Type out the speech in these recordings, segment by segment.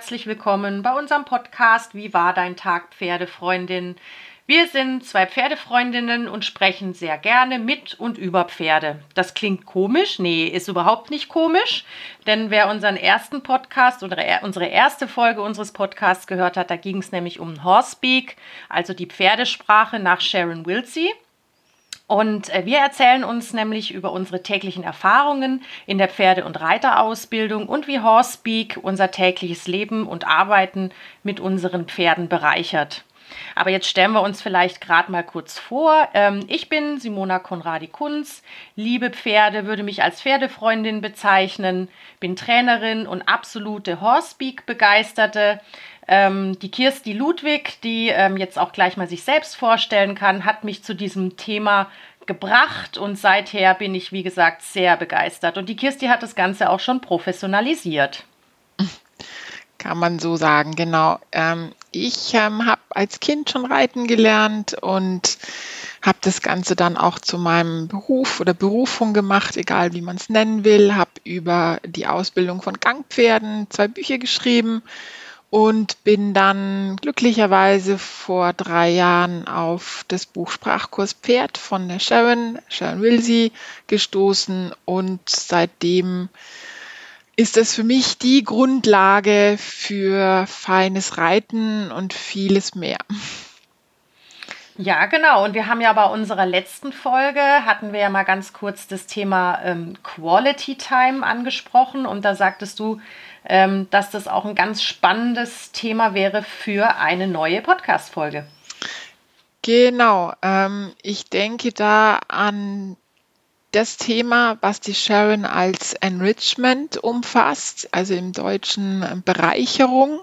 Herzlich willkommen bei unserem Podcast Wie war dein Tag, Pferdefreundin? Wir sind zwei Pferdefreundinnen und sprechen sehr gerne mit und über Pferde. Das klingt komisch? Nee, ist überhaupt nicht komisch, denn wer unseren ersten Podcast oder unsere erste Folge unseres Podcasts gehört hat, da ging es nämlich um Horsepeak, also die Pferdesprache nach Sharon Wilsey. Und äh, wir erzählen uns nämlich über unsere täglichen Erfahrungen in der Pferde- und Reiterausbildung und wie Horsepeak unser tägliches Leben und Arbeiten mit unseren Pferden bereichert. Aber jetzt stellen wir uns vielleicht gerade mal kurz vor. Ähm, ich bin Simona Konradi-Kunz, liebe Pferde, würde mich als Pferdefreundin bezeichnen, bin Trainerin und absolute Horsepeak-Begeisterte. Ähm, die Kirsti Ludwig, die ähm, jetzt auch gleich mal sich selbst vorstellen kann, hat mich zu diesem Thema gebracht und seither bin ich, wie gesagt, sehr begeistert. Und die Kirsti hat das Ganze auch schon professionalisiert. Kann man so sagen, genau. Ähm, ich ähm, habe als Kind schon reiten gelernt und habe das Ganze dann auch zu meinem Beruf oder Berufung gemacht, egal wie man es nennen will. Habe über die Ausbildung von Gangpferden zwei Bücher geschrieben und bin dann glücklicherweise vor drei Jahren auf das Buch Sprachkurs Pferd von der Sharon, Sharon Wilsey, gestoßen und seitdem ist das für mich die Grundlage für feines Reiten und vieles mehr. Ja, genau. Und wir haben ja bei unserer letzten Folge, hatten wir ja mal ganz kurz das Thema ähm, Quality Time angesprochen. Und da sagtest du, ähm, dass das auch ein ganz spannendes Thema wäre für eine neue Podcast-Folge. Genau. Ähm, ich denke da an das Thema, was die Sharon als Enrichment umfasst, also im Deutschen Bereicherung.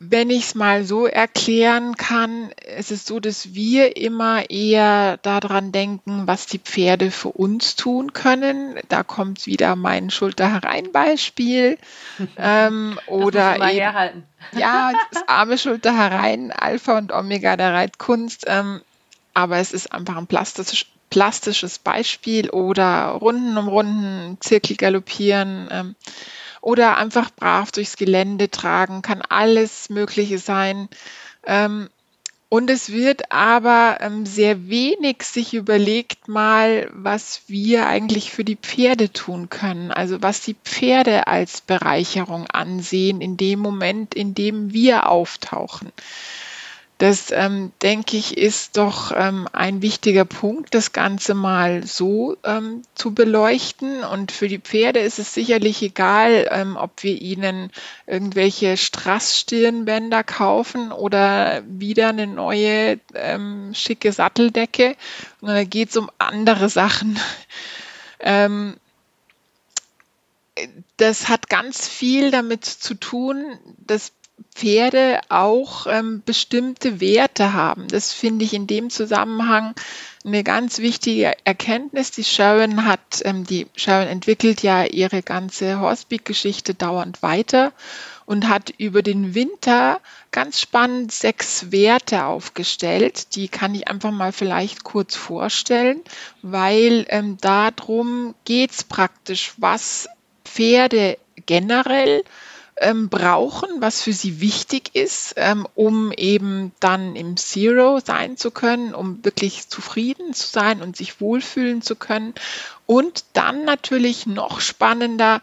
Wenn ich es mal so erklären kann, ist es so, dass wir immer eher daran denken, was die Pferde für uns tun können. Da kommt wieder mein Schulter herein Beispiel. ähm, oder eben, ja, das arme Schulter herein, Alpha und Omega der Reitkunst. Ähm, aber es ist einfach ein plastisch, plastisches Beispiel oder Runden um Runden, Zirkel galoppieren. Ähm, oder einfach brav durchs Gelände tragen, kann alles Mögliche sein. Ähm, und es wird aber ähm, sehr wenig sich überlegt mal, was wir eigentlich für die Pferde tun können. Also was die Pferde als Bereicherung ansehen in dem Moment, in dem wir auftauchen. Das, ähm, denke ich, ist doch ähm, ein wichtiger Punkt, das Ganze mal so ähm, zu beleuchten. Und für die Pferde ist es sicherlich egal, ähm, ob wir ihnen irgendwelche Straßstirnbänder kaufen oder wieder eine neue ähm, schicke Satteldecke. Und da geht es um andere Sachen. Ähm, das hat ganz viel damit zu tun, dass Pferde auch ähm, bestimmte Werte haben. Das finde ich in dem Zusammenhang eine ganz wichtige Erkenntnis. Die Sharon hat, ähm, die Sharon entwickelt ja ihre ganze Horsepeak-Geschichte dauernd weiter und hat über den Winter ganz spannend sechs Werte aufgestellt. Die kann ich einfach mal vielleicht kurz vorstellen, weil ähm, darum geht es praktisch, was Pferde generell ähm, brauchen, was für sie wichtig ist, ähm, um eben dann im Zero sein zu können, um wirklich zufrieden zu sein und sich wohlfühlen zu können. Und dann natürlich noch spannender,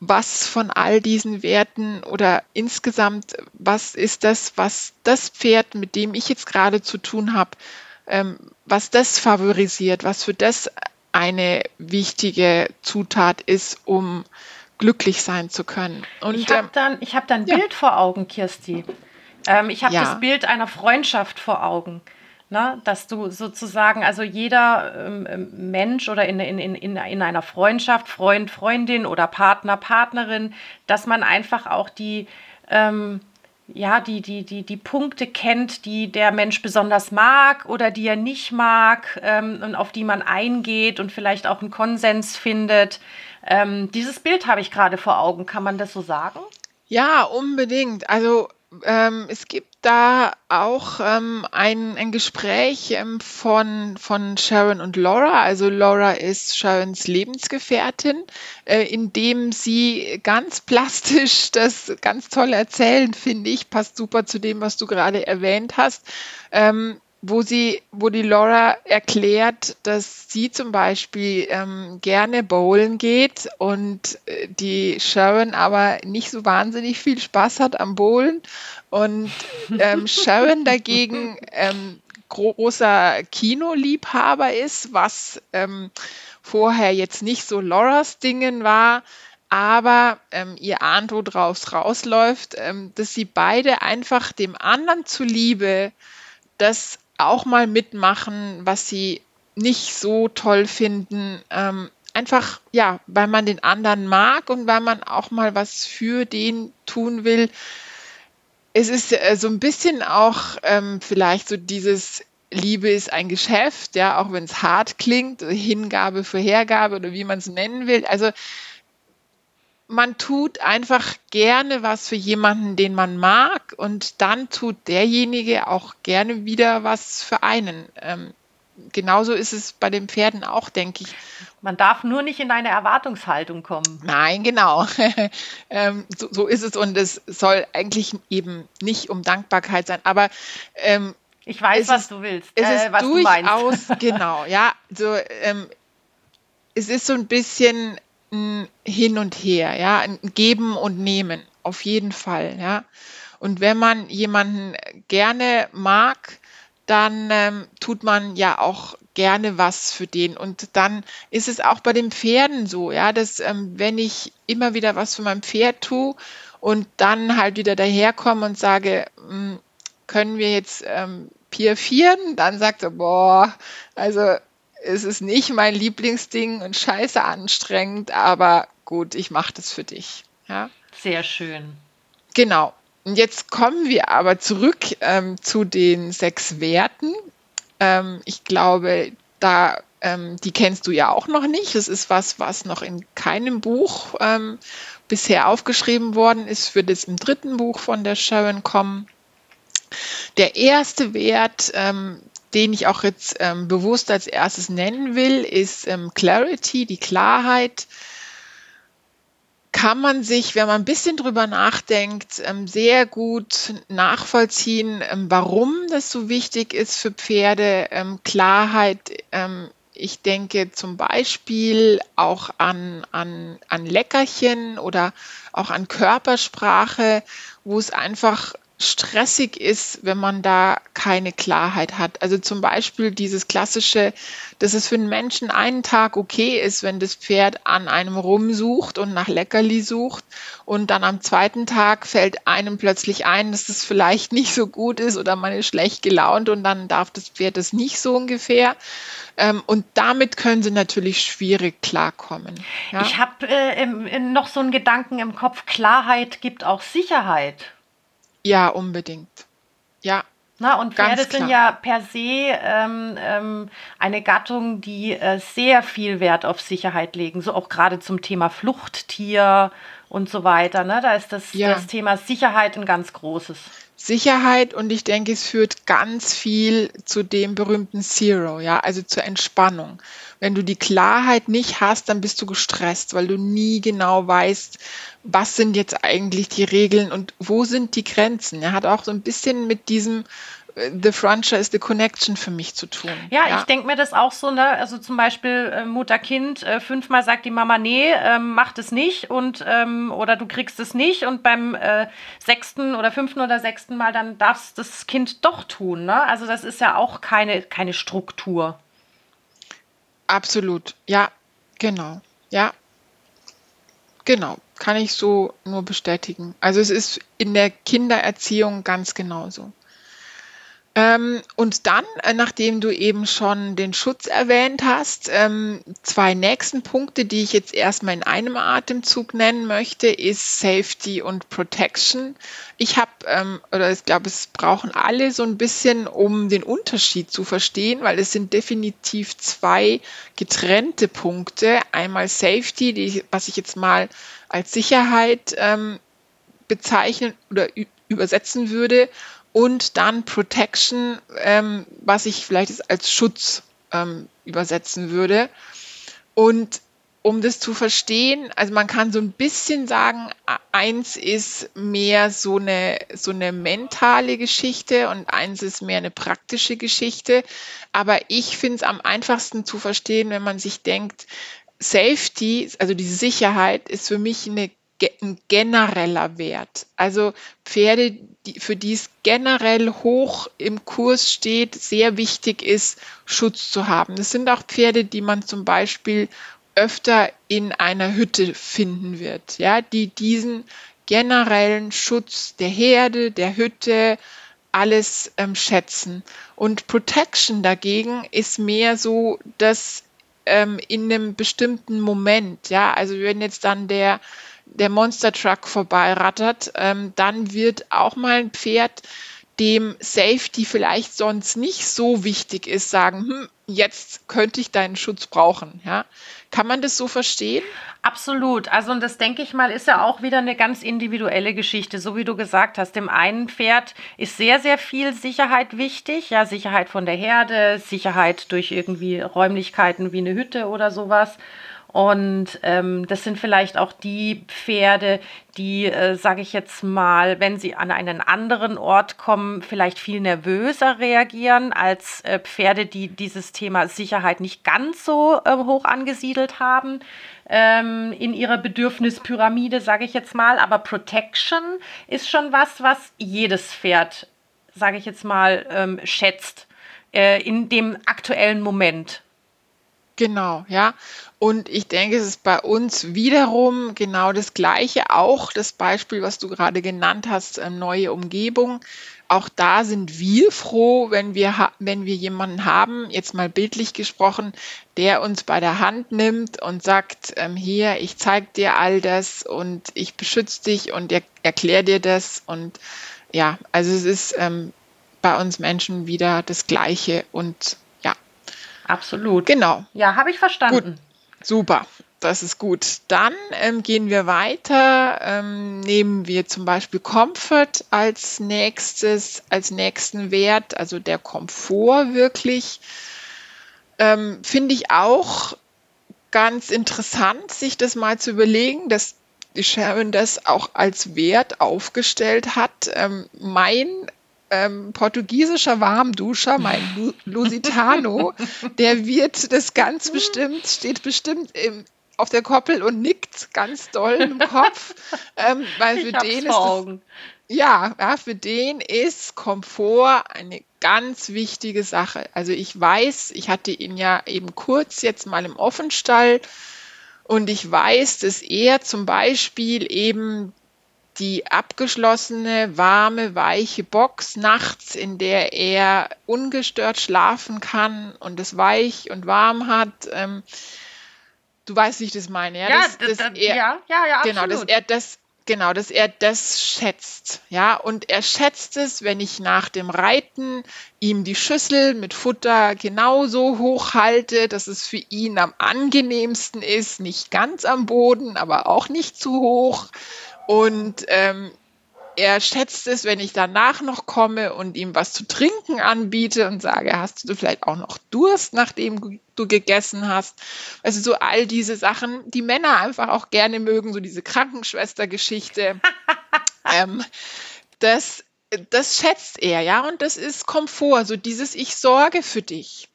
was von all diesen Werten oder insgesamt, was ist das, was das Pferd, mit dem ich jetzt gerade zu tun habe, ähm, was das favorisiert, was für das eine wichtige Zutat ist, um glücklich sein zu können. Und, ich habe dann, ich hab dann ja. Bild vor Augen, Kirsti. Ähm, ich habe ja. das Bild einer Freundschaft vor Augen. Ne? Dass du sozusagen, also jeder ähm, ähm, Mensch oder in, in, in, in einer Freundschaft, Freund, Freundin oder Partner, Partnerin, dass man einfach auch die, ähm, ja, die, die, die, die Punkte kennt, die der Mensch besonders mag oder die er nicht mag ähm, und auf die man eingeht und vielleicht auch einen Konsens findet. Ähm, dieses Bild habe ich gerade vor Augen. Kann man das so sagen? Ja, unbedingt. Also ähm, es gibt da auch ähm, ein, ein Gespräch ähm, von, von Sharon und Laura. Also Laura ist Sharons Lebensgefährtin, äh, in dem sie ganz plastisch das ganz toll erzählen, finde ich, passt super zu dem, was du gerade erwähnt hast. Ähm, wo sie, wo die Laura erklärt, dass sie zum Beispiel ähm, gerne bowlen geht und äh, die Sharon aber nicht so wahnsinnig viel Spaß hat am Bowlen und ähm, Sharon dagegen ähm, großer Kinoliebhaber ist, was ähm, vorher jetzt nicht so Lauras Dingen war, aber ähm, ihr ahnt, wo draus rausläuft, ähm, dass sie beide einfach dem anderen zuliebe das auch mal mitmachen, was sie nicht so toll finden. Ähm, einfach, ja, weil man den anderen mag und weil man auch mal was für den tun will. Es ist äh, so ein bisschen auch ähm, vielleicht so dieses Liebe ist ein Geschäft, ja, auch wenn es hart klingt, Hingabe für Hergabe oder wie man es nennen will. Also man tut einfach gerne was für jemanden, den man mag, und dann tut derjenige auch gerne wieder was für einen. Ähm, genauso ist es bei den Pferden auch, denke ich. Man darf nur nicht in eine Erwartungshaltung kommen. Nein, genau. ähm, so, so, ist es und es soll eigentlich eben nicht um Dankbarkeit sein, aber ähm, ich weiß, was du willst. Es äh, ist was durchaus, genau, ja. So, ähm, es ist so ein bisschen ein Hin und Her, ja, ein Geben und Nehmen, auf jeden Fall, ja. Und wenn man jemanden gerne mag, dann ähm, tut man ja auch gerne was für den. Und dann ist es auch bei den Pferden so, ja, dass ähm, wenn ich immer wieder was für mein Pferd tue und dann halt wieder daherkomme und sage, hm, können wir jetzt ähm, Pier vieren, dann sagt er, boah, also es ist nicht mein Lieblingsding und scheiße anstrengend, aber gut, ich mache das für dich. Ja? Sehr schön. Genau. Und jetzt kommen wir aber zurück ähm, zu den sechs Werten. Ähm, ich glaube, da ähm, die kennst du ja auch noch nicht. Das ist was, was noch in keinem Buch ähm, bisher aufgeschrieben worden ist, wird jetzt im dritten Buch von der Sharon kommen. Der erste Wert, ähm, den ich auch jetzt ähm, bewusst als erstes nennen will, ist ähm, Clarity, die Klarheit. Kann man sich, wenn man ein bisschen drüber nachdenkt, ähm, sehr gut nachvollziehen, ähm, warum das so wichtig ist für Pferde. Ähm, Klarheit, ähm, ich denke zum Beispiel auch an, an, an Leckerchen oder auch an Körpersprache, wo es einfach stressig ist, wenn man da keine Klarheit hat. Also zum Beispiel dieses klassische, dass es für einen Menschen einen Tag okay ist, wenn das Pferd an einem rumsucht und nach Leckerli sucht und dann am zweiten Tag fällt einem plötzlich ein, dass das vielleicht nicht so gut ist oder man ist schlecht gelaunt und dann darf das Pferd das nicht so ungefähr. Ähm, und damit können sie natürlich schwierig klarkommen. Ja? Ich habe äh, noch so einen Gedanken im Kopf, Klarheit gibt auch Sicherheit. Ja, unbedingt. Ja. Na, und Pferde sind ja per se ähm, ähm, eine Gattung, die äh, sehr viel Wert auf Sicherheit legen, so auch gerade zum Thema Fluchttier und so weiter. Ne? Da ist das, ja. das Thema Sicherheit ein ganz großes. Sicherheit und ich denke, es führt ganz viel zu dem berühmten Zero, ja, also zur Entspannung. Wenn du die Klarheit nicht hast, dann bist du gestresst, weil du nie genau weißt, was sind jetzt eigentlich die Regeln und wo sind die Grenzen. Er hat auch so ein bisschen mit diesem äh, The Frontier is the Connection für mich zu tun. Ja, ja. ich denke mir das auch so, ne? Also zum Beispiel äh, Mutter-Kind, äh, fünfmal sagt die Mama, nee, ähm, mach das nicht und ähm, oder du kriegst es nicht und beim äh, sechsten oder fünften oder sechsten Mal dann darfst das Kind doch tun. Ne? Also das ist ja auch keine, keine Struktur. Absolut, ja, genau. Ja, genau. Kann ich so nur bestätigen. Also es ist in der Kindererziehung ganz genauso. Ähm, und dann, äh, nachdem du eben schon den Schutz erwähnt hast, ähm, zwei nächsten Punkte, die ich jetzt erstmal in einem Atemzug nennen möchte, ist Safety und Protection. Ich habe, ähm, oder ich glaube, es brauchen alle so ein bisschen, um den Unterschied zu verstehen, weil es sind definitiv zwei getrennte Punkte. Einmal Safety, die, was ich jetzt mal als Sicherheit ähm, bezeichnen oder übersetzen würde und dann Protection, ähm, was ich vielleicht als Schutz ähm, übersetzen würde. Und um das zu verstehen, also man kann so ein bisschen sagen, eins ist mehr so eine, so eine mentale Geschichte und eins ist mehr eine praktische Geschichte. Aber ich finde es am einfachsten zu verstehen, wenn man sich denkt, Safety, also die Sicherheit, ist für mich eine, ein genereller Wert. Also Pferde, die, für die es generell hoch im Kurs steht, sehr wichtig ist, Schutz zu haben. Das sind auch Pferde, die man zum Beispiel öfter in einer Hütte finden wird, ja, die diesen generellen Schutz der Herde, der Hütte, alles ähm, schätzen. Und Protection dagegen ist mehr so, dass ähm, in einem bestimmten Moment, ja, also wenn jetzt dann der, der Monster Truck vorbeirattert, ähm, dann wird auch mal ein Pferd dem Safety vielleicht sonst nicht so wichtig ist, sagen, hm, jetzt könnte ich deinen Schutz brauchen. Ja? Kann man das so verstehen? Absolut. Also, und das denke ich mal, ist ja auch wieder eine ganz individuelle Geschichte, so wie du gesagt hast. Dem einen Pferd ist sehr, sehr viel Sicherheit wichtig. Ja, Sicherheit von der Herde, Sicherheit durch irgendwie Räumlichkeiten wie eine Hütte oder sowas. Und ähm, das sind vielleicht auch die Pferde, die, äh, sage ich jetzt mal, wenn sie an einen anderen Ort kommen, vielleicht viel nervöser reagieren als äh, Pferde, die dieses Thema Sicherheit nicht ganz so äh, hoch angesiedelt haben ähm, in ihrer Bedürfnispyramide, sage ich jetzt mal. Aber Protection ist schon was, was jedes Pferd, sage ich jetzt mal, ähm, schätzt äh, in dem aktuellen Moment. Genau, ja. Und ich denke, es ist bei uns wiederum genau das Gleiche. Auch das Beispiel, was du gerade genannt hast, äh, neue Umgebung. Auch da sind wir froh, wenn wir, wenn wir jemanden haben, jetzt mal bildlich gesprochen, der uns bei der Hand nimmt und sagt, ähm, hier, ich zeige dir all das und ich beschütze dich und er, erkläre dir das. Und ja, also es ist ähm, bei uns Menschen wieder das Gleiche und Absolut. Genau. Ja, habe ich verstanden. Gut. Super. Das ist gut. Dann ähm, gehen wir weiter. Ähm, nehmen wir zum Beispiel Comfort als nächstes, als nächsten Wert, also der Komfort wirklich. Ähm, Finde ich auch ganz interessant, sich das mal zu überlegen, dass die Sharon das auch als Wert aufgestellt hat. Ähm, mein ähm, portugiesischer Warmduscher, mein Lusitano, der wird das ganz bestimmt, steht bestimmt im, auf der Koppel und nickt ganz doll im Kopf, ähm, weil für den ist das, ja, ja, für den ist Komfort eine ganz wichtige Sache. Also ich weiß, ich hatte ihn ja eben kurz jetzt mal im Offenstall und ich weiß, dass er zum Beispiel eben die abgeschlossene, warme, weiche Box nachts, in der er ungestört schlafen kann und es weich und warm hat. Ähm, du weißt, wie ich das meine, ja? Ja, dass, dass das, er, ja, ja, ja, genau, dass er das Genau, dass er das schätzt, ja, und er schätzt es, wenn ich nach dem Reiten ihm die Schüssel mit Futter genauso hoch halte, dass es für ihn am angenehmsten ist, nicht ganz am Boden, aber auch nicht zu hoch und ähm, er schätzt es, wenn ich danach noch komme und ihm was zu trinken anbiete und sage, hast du vielleicht auch noch Durst, nachdem du gegessen hast? Also so all diese Sachen, die Männer einfach auch gerne mögen, so diese Krankenschwester-Geschichte. ähm, das, das schätzt er, ja, und das ist Komfort, so dieses Ich sorge für dich.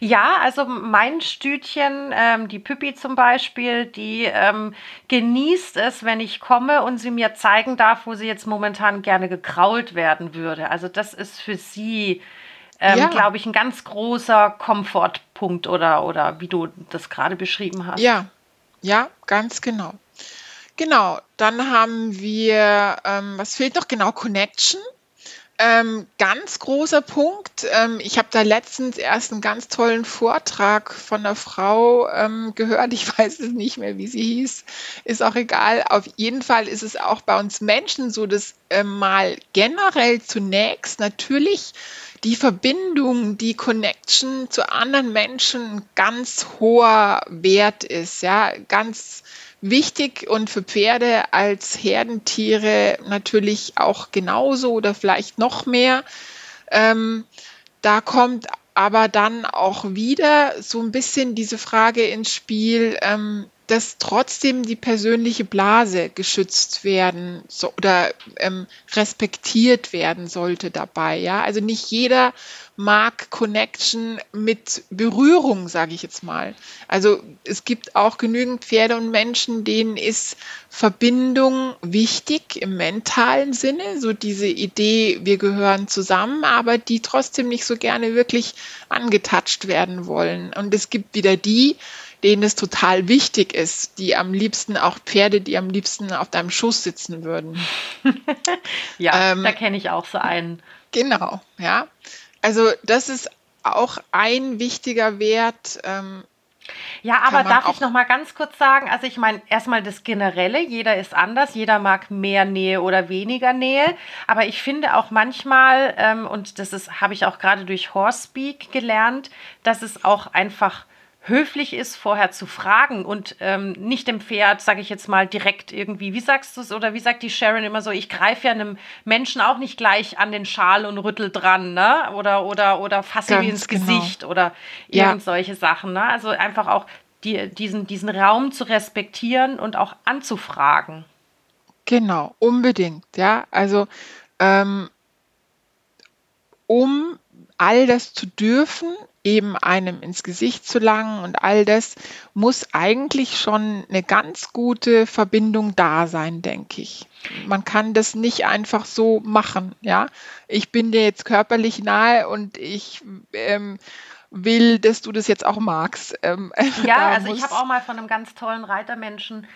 Ja, also mein Stütchen, ähm, die Püppi zum Beispiel, die ähm, genießt es, wenn ich komme und sie mir zeigen darf, wo sie jetzt momentan gerne gekrault werden würde. Also das ist für sie, ähm, ja. glaube ich, ein ganz großer Komfortpunkt oder, oder wie du das gerade beschrieben hast. Ja, ja, ganz genau. Genau, dann haben wir, ähm, was fehlt noch? Genau, Connection. Ähm, ganz großer Punkt. Ähm, ich habe da letztens erst einen ganz tollen Vortrag von einer Frau ähm, gehört. Ich weiß es nicht mehr, wie sie hieß. Ist auch egal. Auf jeden Fall ist es auch bei uns Menschen so, dass äh, mal generell zunächst natürlich die Verbindung, die Connection zu anderen Menschen ganz hoher Wert ist. Ja, ganz wichtig und für Pferde als Herdentiere natürlich auch genauso oder vielleicht noch mehr. Ähm, da kommt aber dann auch wieder so ein bisschen diese Frage ins Spiel, ähm, dass trotzdem die persönliche Blase geschützt werden so, oder ähm, respektiert werden sollte dabei. Ja, also nicht jeder mag Connection mit Berührung, sage ich jetzt mal. Also es gibt auch genügend Pferde und Menschen, denen ist Verbindung wichtig im mentalen Sinne, so diese Idee, wir gehören zusammen, aber die trotzdem nicht so gerne wirklich angetatscht werden wollen. Und es gibt wieder die, denen es total wichtig ist, die am liebsten auch Pferde, die am liebsten auf deinem Schoß sitzen würden. ja, ähm, da kenne ich auch so einen. Genau, ja. Also das ist auch ein wichtiger Wert. Ähm, ja, aber darf ich noch mal ganz kurz sagen, also ich meine, erstmal das Generelle, jeder ist anders, jeder mag mehr Nähe oder weniger Nähe, aber ich finde auch manchmal, ähm, und das ist, habe ich auch gerade durch Horsepeak gelernt, dass es auch einfach höflich ist, vorher zu fragen und ähm, nicht dem Pferd, sage ich jetzt mal, direkt irgendwie, wie sagst du es oder wie sagt die Sharon immer so, ich greife ja einem Menschen auch nicht gleich an den Schal und rüttel dran, ne? Oder, oder, oder fasse ihm ins genau. Gesicht oder irgend ja. solche Sachen, ne? Also einfach auch die, diesen, diesen Raum zu respektieren und auch anzufragen. Genau, unbedingt, ja. Also ähm, um all das zu dürfen, eben einem ins Gesicht zu langen und all das muss eigentlich schon eine ganz gute Verbindung da sein, denke ich. Man kann das nicht einfach so machen, ja. Ich bin dir jetzt körperlich nahe und ich ähm, will, dass du das jetzt auch magst. Ähm, ja, also ich habe auch mal von einem ganz tollen Reitermenschen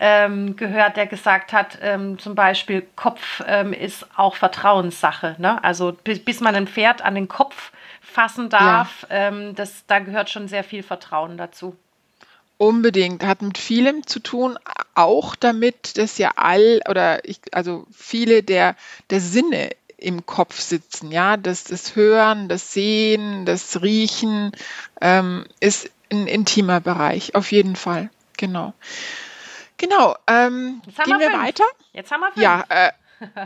ähm, gehört, der gesagt hat, ähm, zum Beispiel Kopf ähm, ist auch Vertrauenssache. Ne? Also bis, bis, man ein Pferd an den Kopf fassen darf, ja. Ähm, das, da gehört schon sehr viel Vertrauen dazu. Unbedingt, hat mit vielem zu tun, auch damit, dass ja all oder ich, also viele der, der Sinne im Kopf sitzen, ja, das, das Hören, das Sehen, das Riechen ähm, ist ein intimer Bereich, auf jeden Fall, genau. Genau. Ähm, gehen wir, wir weiter? Jetzt haben wir fünf. Ja, äh,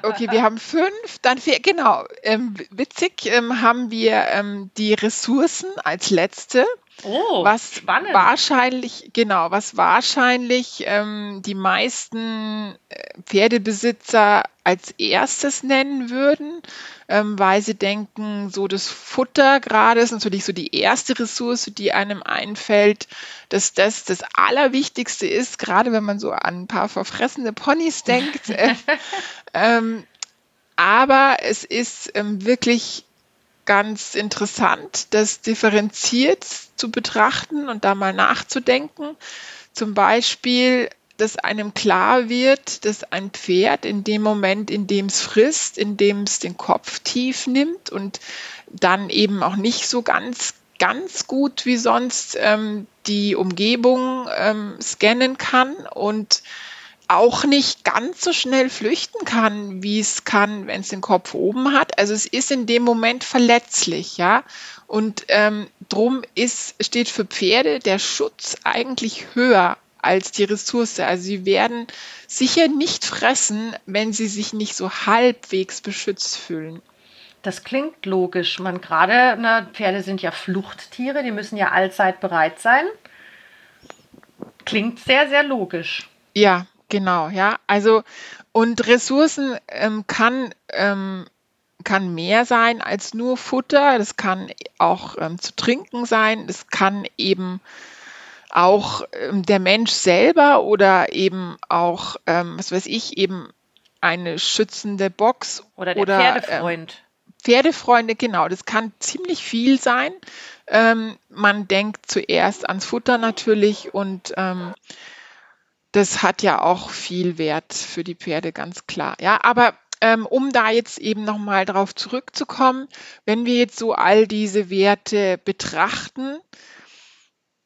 okay, wir haben fünf. Dann vier, genau. Ähm, witzig ähm, haben wir ähm, die Ressourcen als letzte. Oh, was spannend. wahrscheinlich, genau, was wahrscheinlich ähm, die meisten äh, Pferdebesitzer als erstes nennen würden, ähm, weil sie denken, so das Futter gerade ist natürlich so die erste Ressource, die einem einfällt, dass das das Allerwichtigste ist, gerade wenn man so an ein paar verfressene Ponys denkt. äh, ähm, aber es ist ähm, wirklich ganz interessant, das differenziert zu betrachten und da mal nachzudenken. Zum Beispiel, dass einem klar wird, dass ein Pferd in dem Moment, in dem es frisst, in dem es den Kopf tief nimmt und dann eben auch nicht so ganz, ganz gut wie sonst ähm, die Umgebung ähm, scannen kann und auch nicht ganz so schnell flüchten kann, wie es kann, wenn es den Kopf oben hat. Also es ist in dem Moment verletzlich, ja. Und ähm, drum ist, steht für Pferde der Schutz eigentlich höher als die Ressource. Also sie werden sicher nicht fressen, wenn sie sich nicht so halbwegs beschützt fühlen. Das klingt logisch. Man gerade, ne, Pferde sind ja Fluchttiere, die müssen ja allzeit bereit sein. Klingt sehr, sehr logisch. Ja, Genau, ja. Also und Ressourcen ähm, kann, ähm, kann mehr sein als nur Futter. Das kann auch ähm, zu trinken sein. Das kann eben auch ähm, der Mensch selber oder eben auch, ähm, was weiß ich, eben eine schützende Box oder der oder, Pferdefreund. Ähm, Pferdefreunde, genau. Das kann ziemlich viel sein. man denkt zuerst ans Futter natürlich und das hat ja auch viel Wert für die Pferde, ganz klar. Ja, aber ähm, um da jetzt eben nochmal drauf zurückzukommen, wenn wir jetzt so all diese Werte betrachten,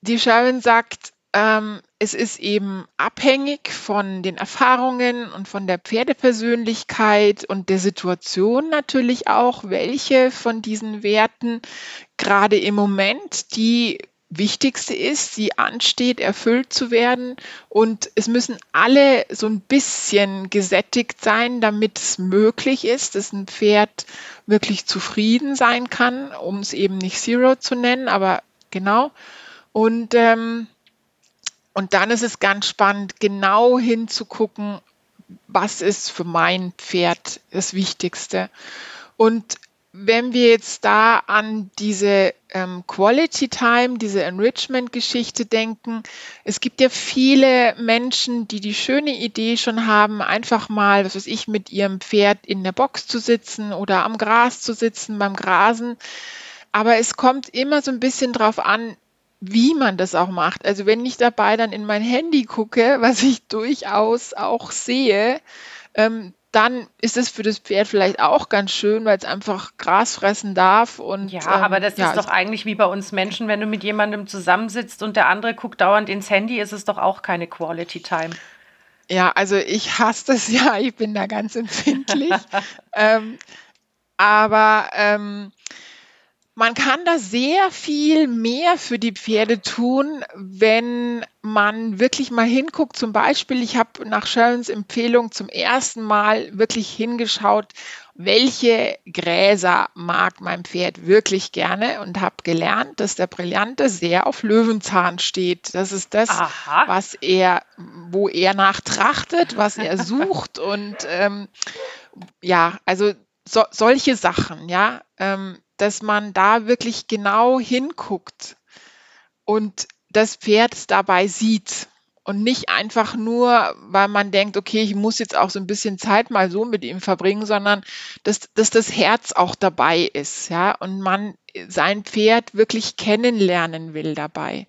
die Sharon sagt, ähm, es ist eben abhängig von den Erfahrungen und von der Pferdepersönlichkeit und der Situation natürlich auch, welche von diesen Werten gerade im Moment die Wichtigste ist, sie ansteht, erfüllt zu werden. Und es müssen alle so ein bisschen gesättigt sein, damit es möglich ist, dass ein Pferd wirklich zufrieden sein kann, um es eben nicht Zero zu nennen, aber genau. Und, ähm, und dann ist es ganz spannend, genau hinzugucken, was ist für mein Pferd das Wichtigste. Und wenn wir jetzt da an diese ähm, Quality Time, diese Enrichment-Geschichte denken, es gibt ja viele Menschen, die die schöne Idee schon haben, einfach mal, was weiß ich, mit ihrem Pferd in der Box zu sitzen oder am Gras zu sitzen beim Grasen. Aber es kommt immer so ein bisschen drauf an, wie man das auch macht. Also wenn ich dabei dann in mein Handy gucke, was ich durchaus auch sehe, ähm, dann ist es für das Pferd vielleicht auch ganz schön, weil es einfach Gras fressen darf. Und, ja, ähm, aber das ja, ist doch eigentlich wie bei uns Menschen, wenn du mit jemandem zusammensitzt und der andere guckt dauernd ins Handy, ist es doch auch keine Quality Time. Ja, also ich hasse das ja, ich bin da ganz empfindlich. ähm, aber ähm, man kann da sehr viel mehr für die Pferde tun, wenn man wirklich mal hinguckt. Zum Beispiel, ich habe nach Sharons Empfehlung zum ersten Mal wirklich hingeschaut, welche Gräser mag mein Pferd wirklich gerne und habe gelernt, dass der Brillante sehr auf Löwenzahn steht. Das ist das, Aha. was er, wo er nachtrachtet, was er sucht und ähm, ja, also so, solche Sachen, ja. Ähm, dass man da wirklich genau hinguckt und das Pferd dabei sieht und nicht einfach nur, weil man denkt, okay, ich muss jetzt auch so ein bisschen Zeit mal so mit ihm verbringen, sondern dass, dass das Herz auch dabei ist, ja, und man sein Pferd wirklich kennenlernen will dabei.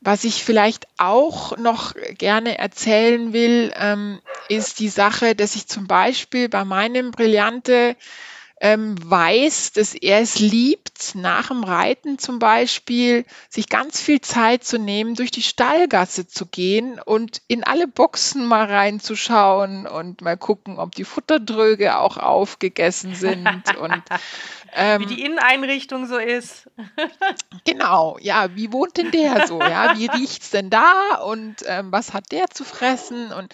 Was ich vielleicht auch noch gerne erzählen will, ähm, ist die Sache, dass ich zum Beispiel bei meinem Brillante ähm, weiß, dass er es liebt, nach dem Reiten zum Beispiel sich ganz viel Zeit zu nehmen, durch die Stallgasse zu gehen und in alle Boxen mal reinzuschauen und mal gucken, ob die Futterdröge auch aufgegessen sind und ähm, wie die Inneneinrichtung so ist. genau, ja, wie wohnt denn der so? Ja, wie riecht's denn da und ähm, was hat der zu fressen und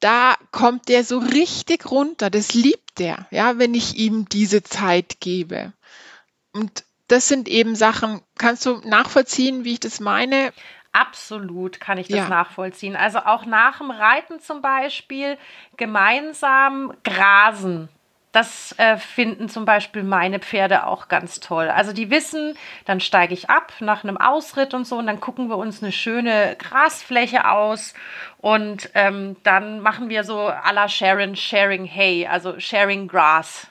da kommt der so richtig runter. Das liebt der, ja, wenn ich ihm diese Zeit gebe. Und das sind eben Sachen, kannst du nachvollziehen, wie ich das meine? Absolut kann ich das ja. nachvollziehen. Also auch nach dem Reiten zum Beispiel gemeinsam grasen. Das äh, finden zum Beispiel meine Pferde auch ganz toll. Also die wissen, dann steige ich ab nach einem Ausritt und so und dann gucken wir uns eine schöne Grasfläche aus und ähm, dann machen wir so à la Sharon Sharing Hay, also Sharing Grass.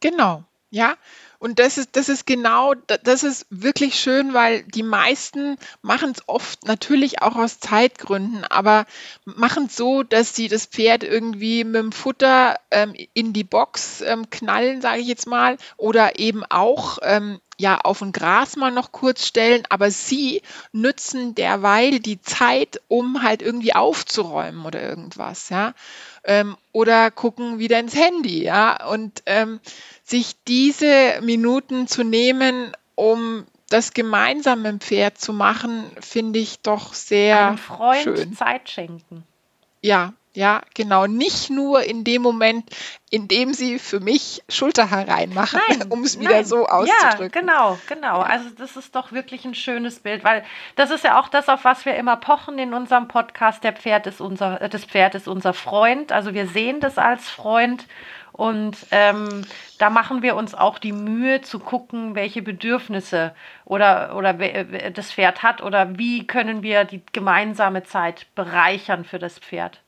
Genau, ja. Und das ist, das ist genau, das ist wirklich schön, weil die meisten machen es oft natürlich auch aus Zeitgründen, aber machen es so, dass sie das Pferd irgendwie mit dem Futter ähm, in die Box ähm, knallen, sage ich jetzt mal, oder eben auch ähm, ja auf ein Gras mal noch kurz stellen, aber sie nützen derweil die Zeit, um halt irgendwie aufzuräumen oder irgendwas, ja. Ähm, oder gucken wieder ins Handy, ja. Und ähm, sich diese Minuten zu nehmen, um das gemeinsam dem Pferd zu machen, finde ich doch sehr Einem Freund schön. Zeit schenken. Ja, ja, genau. Nicht nur in dem Moment, in dem sie für mich Schulter hereinmachen, um es wieder so auszudrücken. Ja, genau, genau. Also das ist doch wirklich ein schönes Bild, weil das ist ja auch das, auf was wir immer pochen in unserem Podcast. Der Pferd ist unser, das Pferd ist unser Freund. Also wir sehen das als Freund. Und ähm, da machen wir uns auch die Mühe zu gucken, welche Bedürfnisse oder, oder das Pferd hat oder wie können wir die gemeinsame Zeit bereichern für das Pferd.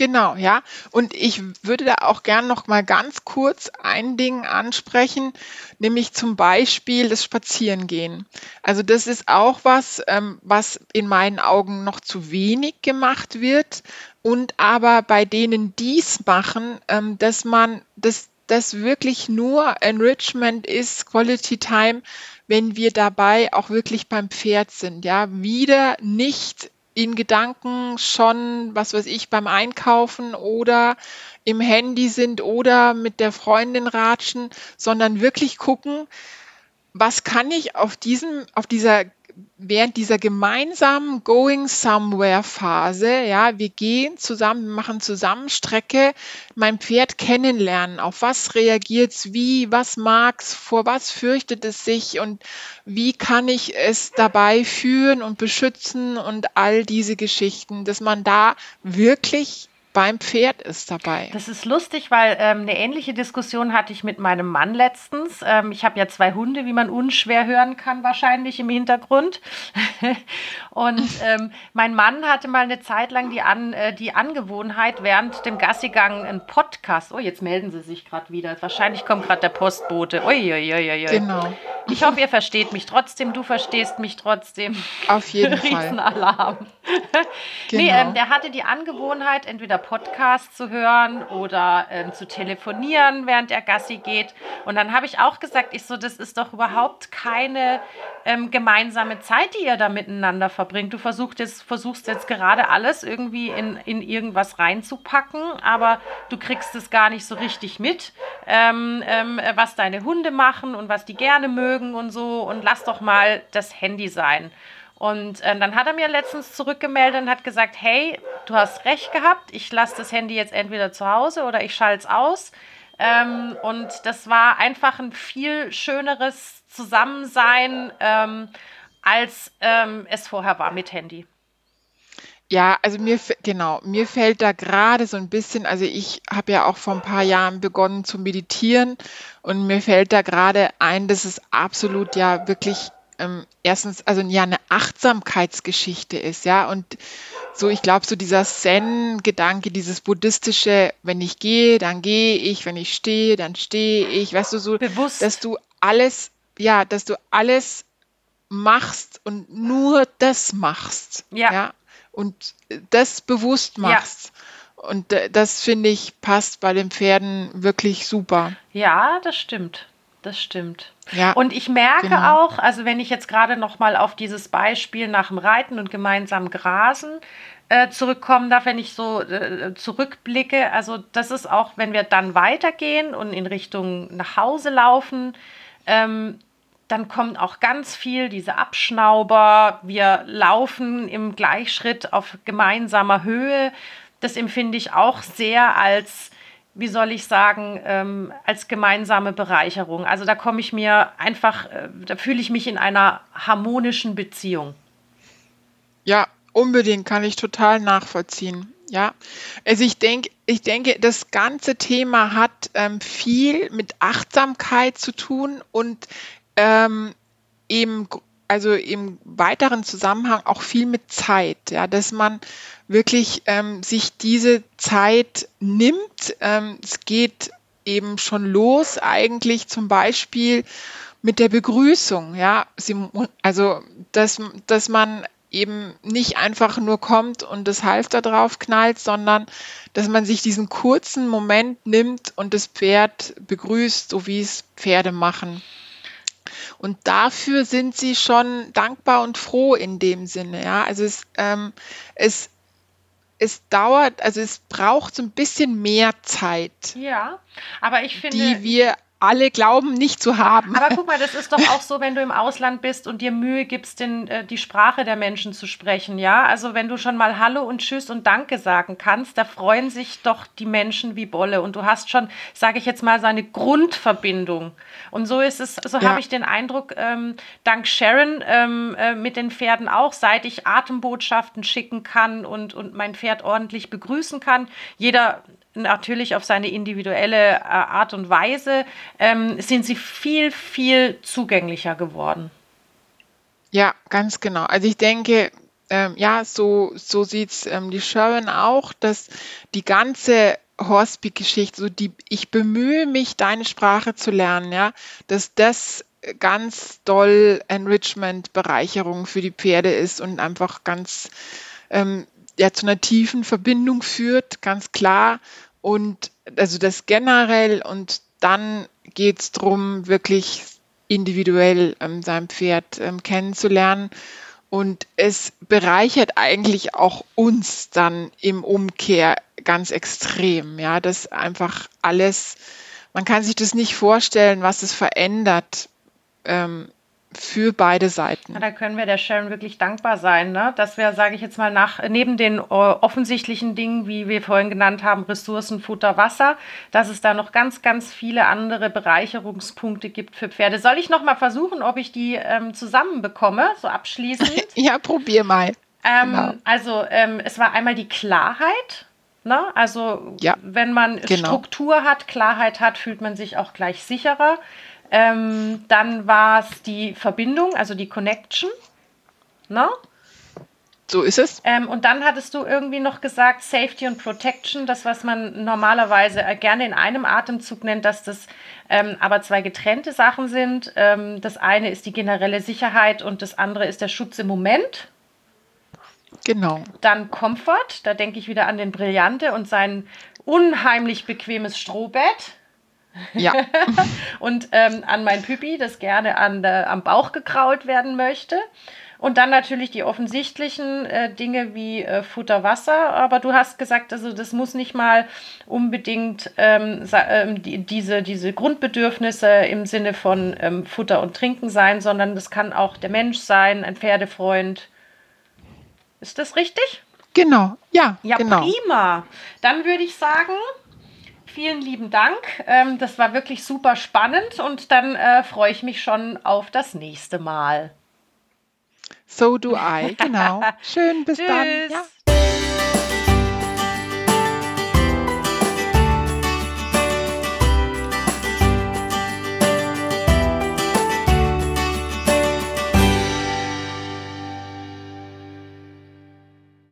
Genau, ja. Und ich würde da auch gern noch mal ganz kurz ein Ding ansprechen, nämlich zum Beispiel das Spazierengehen. Also das ist auch was, ähm, was in meinen Augen noch zu wenig gemacht wird. Und aber bei denen dies machen, ähm, dass man, dass das wirklich nur Enrichment ist, Quality Time, wenn wir dabei auch wirklich beim Pferd sind. Ja, wieder nicht in Gedanken schon, was weiß ich, beim Einkaufen oder im Handy sind oder mit der Freundin ratschen, sondern wirklich gucken, was kann ich auf diesem, auf dieser während dieser gemeinsamen Going Somewhere Phase, ja, wir gehen zusammen, machen zusammen Strecke, mein Pferd kennenlernen, auf was reagiert es, wie, was mag es, vor was fürchtet es sich und wie kann ich es dabei führen und beschützen und all diese Geschichten, dass man da wirklich beim Pferd ist dabei. Das ist lustig, weil ähm, eine ähnliche Diskussion hatte ich mit meinem Mann letztens. Ähm, ich habe ja zwei Hunde, wie man unschwer hören kann, wahrscheinlich im Hintergrund. und ähm, mein Mann hatte mal eine Zeit lang die, An äh, die Angewohnheit, während dem Gassigang einen Podcast. Oh, jetzt melden sie sich gerade wieder. Wahrscheinlich kommt gerade der Postbote. Uiuiuiui. Genau. Ich hoffe, ihr versteht mich trotzdem. Du verstehst mich trotzdem. Auf jeden Fall. Riesenalarm. genau. Nee, ähm, der hatte die Angewohnheit, entweder Podcast zu hören oder ähm, zu telefonieren, während er Gassi geht. Und dann habe ich auch gesagt, ich so, das ist doch überhaupt keine ähm, gemeinsame Zeit, die ihr da miteinander verbringt. Du versuchst jetzt, versuchst jetzt gerade alles irgendwie in, in irgendwas reinzupacken, aber du kriegst es gar nicht so richtig mit, ähm, ähm, was deine Hunde machen und was die gerne mögen und so. Und lass doch mal das Handy sein. Und äh, dann hat er mir letztens zurückgemeldet und hat gesagt, hey, du hast recht gehabt, ich lasse das Handy jetzt entweder zu Hause oder ich schalte es aus. Ähm, und das war einfach ein viel schöneres Zusammensein, ähm, als ähm, es vorher war mit Handy. Ja, also mir, genau, mir fällt da gerade so ein bisschen, also ich habe ja auch vor ein paar Jahren begonnen zu meditieren und mir fällt da gerade ein, dass es absolut ja wirklich ähm, erstens also ja eine Achtsamkeitsgeschichte ist, ja. Und so, ich glaube, so dieser Zen-Gedanke, dieses buddhistische, wenn ich gehe, dann gehe ich, wenn ich stehe, dann stehe ich, weißt du, so, Bewusst. dass du alles, ja, dass du alles machst und nur das machst. Ja. ja und das bewusst machst. Ja. Und das finde ich passt bei den Pferden wirklich super. Ja, das stimmt das stimmt. Ja, und ich merke genau. auch, also wenn ich jetzt gerade noch mal auf dieses Beispiel nach dem Reiten und gemeinsam Grasen äh, zurückkommen darf, wenn ich so äh, zurückblicke, also das ist auch, wenn wir dann weitergehen und in Richtung nach Hause laufen, ähm, dann kommt auch ganz viel diese Abschnauber. Wir laufen im Gleichschritt auf gemeinsamer Höhe. Das empfinde ich auch sehr als wie soll ich sagen, ähm, als gemeinsame Bereicherung. Also da komme ich mir einfach, äh, da fühle ich mich in einer harmonischen Beziehung. Ja, unbedingt, kann ich total nachvollziehen. Ja, also ich denke, ich denke, das ganze Thema hat ähm, viel mit Achtsamkeit zu tun und ähm, eben also im weiteren Zusammenhang auch viel mit Zeit, ja, dass man wirklich ähm, sich diese Zeit nimmt. Ähm, es geht eben schon los, eigentlich zum Beispiel mit der Begrüßung, ja, Sie, also dass, dass man eben nicht einfach nur kommt und das Halfter drauf knallt, sondern dass man sich diesen kurzen Moment nimmt und das Pferd begrüßt, so wie es Pferde machen. Und dafür sind sie schon dankbar und froh in dem Sinne. Ja, also es, ähm, es, es dauert, also es braucht so ein bisschen mehr Zeit. Ja, aber ich finde. Die wir alle glauben nicht zu haben. Aber guck mal, das ist doch auch so, wenn du im Ausland bist und dir Mühe gibst, den, äh, die Sprache der Menschen zu sprechen, ja? Also wenn du schon mal Hallo und Tschüss und Danke sagen kannst, da freuen sich doch die Menschen wie Bolle. Und du hast schon, sage ich jetzt mal, so eine Grundverbindung. Und so ist es, so ja. habe ich den Eindruck, ähm, dank Sharon ähm, äh, mit den Pferden auch, seit ich Atembotschaften schicken kann und, und mein Pferd ordentlich begrüßen kann. Jeder natürlich auf seine individuelle äh, Art und Weise, ähm, sind sie viel, viel zugänglicher geworden. Ja, ganz genau. Also ich denke, ähm, ja, so, so sieht es ähm, die Sharon auch, dass die ganze Horsepeak-Geschichte, so die, ich bemühe mich, deine Sprache zu lernen, ja, dass das ganz doll Enrichment, Bereicherung für die Pferde ist und einfach ganz ähm, ja, zu einer tiefen Verbindung führt, ganz klar. Und also das generell und dann geht es darum, wirklich individuell ähm, sein Pferd ähm, kennenzulernen. Und es bereichert eigentlich auch uns dann im Umkehr ganz extrem. Ja, das einfach alles, man kann sich das nicht vorstellen, was es verändert, ähm, für beide Seiten. Ja, da können wir der Sharon wirklich dankbar sein, ne? dass wir, sage ich jetzt mal, nach neben den äh, offensichtlichen Dingen, wie wir vorhin genannt haben, Ressourcen, Futter, Wasser, dass es da noch ganz, ganz viele andere Bereicherungspunkte gibt für Pferde. Soll ich noch mal versuchen, ob ich die ähm, zusammenbekomme, so abschließend? ja, probier mal. Ähm, genau. Also ähm, es war einmal die Klarheit. Ne? Also ja, wenn man genau. Struktur hat, Klarheit hat, fühlt man sich auch gleich sicherer. Ähm, dann war es die Verbindung, also die Connection. Ne? So ist es. Ähm, und dann hattest du irgendwie noch gesagt, Safety und Protection, das, was man normalerweise äh, gerne in einem Atemzug nennt, dass das ähm, aber zwei getrennte Sachen sind. Ähm, das eine ist die generelle Sicherheit und das andere ist der Schutz im Moment. Genau. Dann Comfort, da denke ich wieder an den Brillante und sein unheimlich bequemes Strohbett. Ja. und ähm, an mein Püppi, das gerne an, äh, am Bauch gekrault werden möchte. Und dann natürlich die offensichtlichen äh, Dinge wie äh, Futter, Wasser. Aber du hast gesagt, also das muss nicht mal unbedingt ähm, ähm, die, diese, diese Grundbedürfnisse im Sinne von ähm, Futter und Trinken sein, sondern das kann auch der Mensch sein, ein Pferdefreund. Ist das richtig? Genau, ja. Ja, genau. prima. Dann würde ich sagen, Vielen lieben Dank. Ähm, das war wirklich super spannend und dann äh, freue ich mich schon auf das nächste Mal. So do I, genau. Schön, bis dann. Ja.